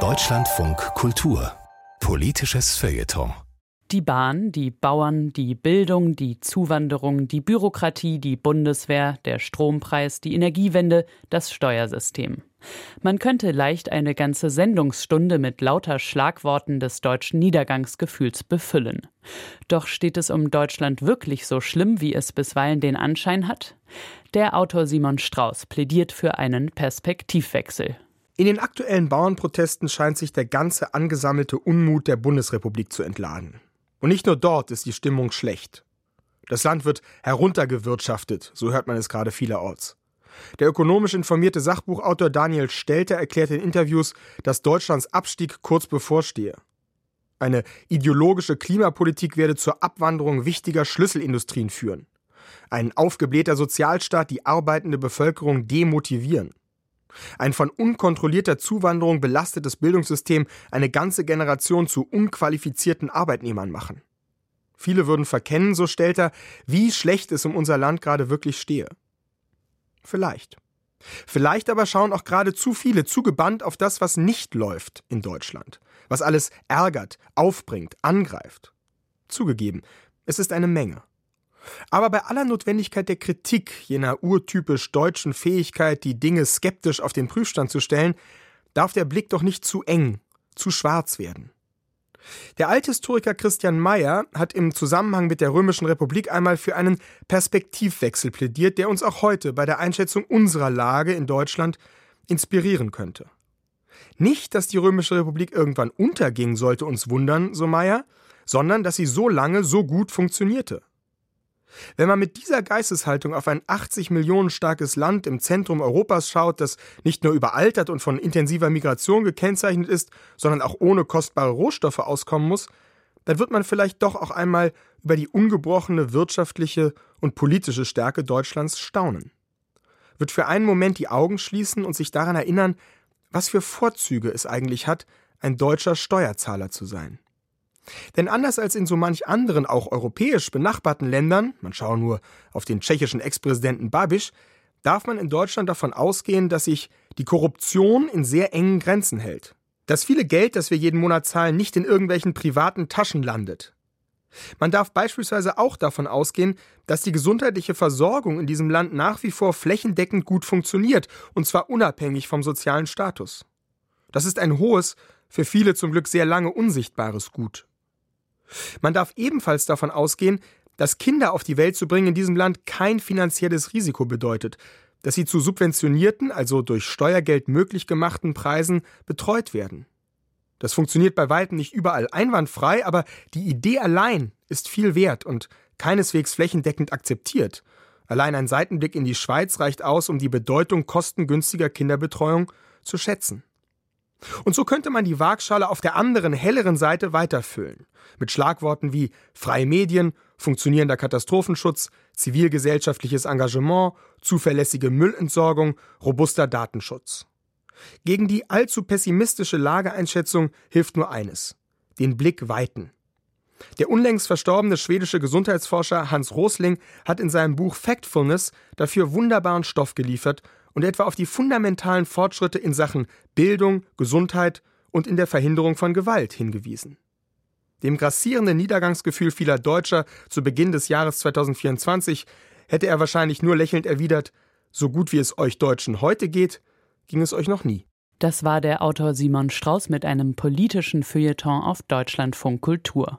Deutschlandfunk Kultur. Politisches Feuilleton die Bahn, die Bauern, die Bildung, die Zuwanderung, die Bürokratie, die Bundeswehr, der Strompreis, die Energiewende, das Steuersystem. Man könnte leicht eine ganze Sendungsstunde mit lauter Schlagworten des deutschen Niedergangsgefühls befüllen. Doch steht es um Deutschland wirklich so schlimm, wie es bisweilen den Anschein hat? Der Autor Simon Strauß plädiert für einen Perspektivwechsel. In den aktuellen Bauernprotesten scheint sich der ganze angesammelte Unmut der Bundesrepublik zu entladen. Und nicht nur dort ist die Stimmung schlecht. Das Land wird heruntergewirtschaftet, so hört man es gerade vielerorts. Der ökonomisch informierte Sachbuchautor Daniel Stelter erklärt in Interviews, dass Deutschlands Abstieg kurz bevorstehe. Eine ideologische Klimapolitik werde zur Abwanderung wichtiger Schlüsselindustrien führen. Ein aufgeblähter Sozialstaat die arbeitende Bevölkerung demotivieren. Ein von unkontrollierter Zuwanderung belastetes Bildungssystem eine ganze Generation zu unqualifizierten Arbeitnehmern machen. Viele würden verkennen, so stellt er, wie schlecht es um unser Land gerade wirklich stehe. Vielleicht. Vielleicht aber schauen auch gerade zu viele zugebannt auf das, was nicht läuft in Deutschland, was alles ärgert, aufbringt, angreift. Zugegeben, es ist eine Menge. Aber bei aller Notwendigkeit der Kritik jener urtypisch deutschen Fähigkeit, die Dinge skeptisch auf den Prüfstand zu stellen, darf der Blick doch nicht zu eng, zu schwarz werden. Der Althistoriker Christian Mayer hat im Zusammenhang mit der Römischen Republik einmal für einen Perspektivwechsel plädiert, der uns auch heute bei der Einschätzung unserer Lage in Deutschland inspirieren könnte. Nicht, dass die Römische Republik irgendwann unterging, sollte uns wundern, so Mayer, sondern dass sie so lange so gut funktionierte. Wenn man mit dieser Geisteshaltung auf ein 80 Millionen starkes Land im Zentrum Europas schaut, das nicht nur überaltert und von intensiver Migration gekennzeichnet ist, sondern auch ohne kostbare Rohstoffe auskommen muss, dann wird man vielleicht doch auch einmal über die ungebrochene wirtschaftliche und politische Stärke Deutschlands staunen. Wird für einen Moment die Augen schließen und sich daran erinnern, was für Vorzüge es eigentlich hat, ein deutscher Steuerzahler zu sein. Denn anders als in so manch anderen, auch europäisch benachbarten Ländern, man schaue nur auf den tschechischen Ex-Präsidenten Babiš, darf man in Deutschland davon ausgehen, dass sich die Korruption in sehr engen Grenzen hält. Das viele Geld, das wir jeden Monat zahlen, nicht in irgendwelchen privaten Taschen landet. Man darf beispielsweise auch davon ausgehen, dass die gesundheitliche Versorgung in diesem Land nach wie vor flächendeckend gut funktioniert, und zwar unabhängig vom sozialen Status. Das ist ein hohes, für viele zum Glück sehr lange unsichtbares Gut. Man darf ebenfalls davon ausgehen, dass Kinder auf die Welt zu bringen in diesem Land kein finanzielles Risiko bedeutet, dass sie zu subventionierten, also durch Steuergeld möglich gemachten Preisen betreut werden. Das funktioniert bei weitem nicht überall einwandfrei, aber die Idee allein ist viel wert und keineswegs flächendeckend akzeptiert. Allein ein Seitenblick in die Schweiz reicht aus, um die Bedeutung kostengünstiger Kinderbetreuung zu schätzen. Und so könnte man die Waagschale auf der anderen, helleren Seite weiterfüllen. Mit Schlagworten wie freie Medien, funktionierender Katastrophenschutz, zivilgesellschaftliches Engagement, zuverlässige Müllentsorgung, robuster Datenschutz. Gegen die allzu pessimistische Lageeinschätzung hilft nur eines: den Blick weiten. Der unlängst verstorbene schwedische Gesundheitsforscher Hans Rosling hat in seinem Buch Factfulness dafür wunderbaren Stoff geliefert und etwa auf die fundamentalen Fortschritte in Sachen Bildung, Gesundheit und in der Verhinderung von Gewalt hingewiesen. Dem grassierenden Niedergangsgefühl vieler Deutscher zu Beginn des Jahres 2024 hätte er wahrscheinlich nur lächelnd erwidert, so gut wie es euch Deutschen heute geht, ging es euch noch nie. Das war der Autor Simon Strauß mit einem politischen Feuilleton auf Deutschlandfunk Kultur.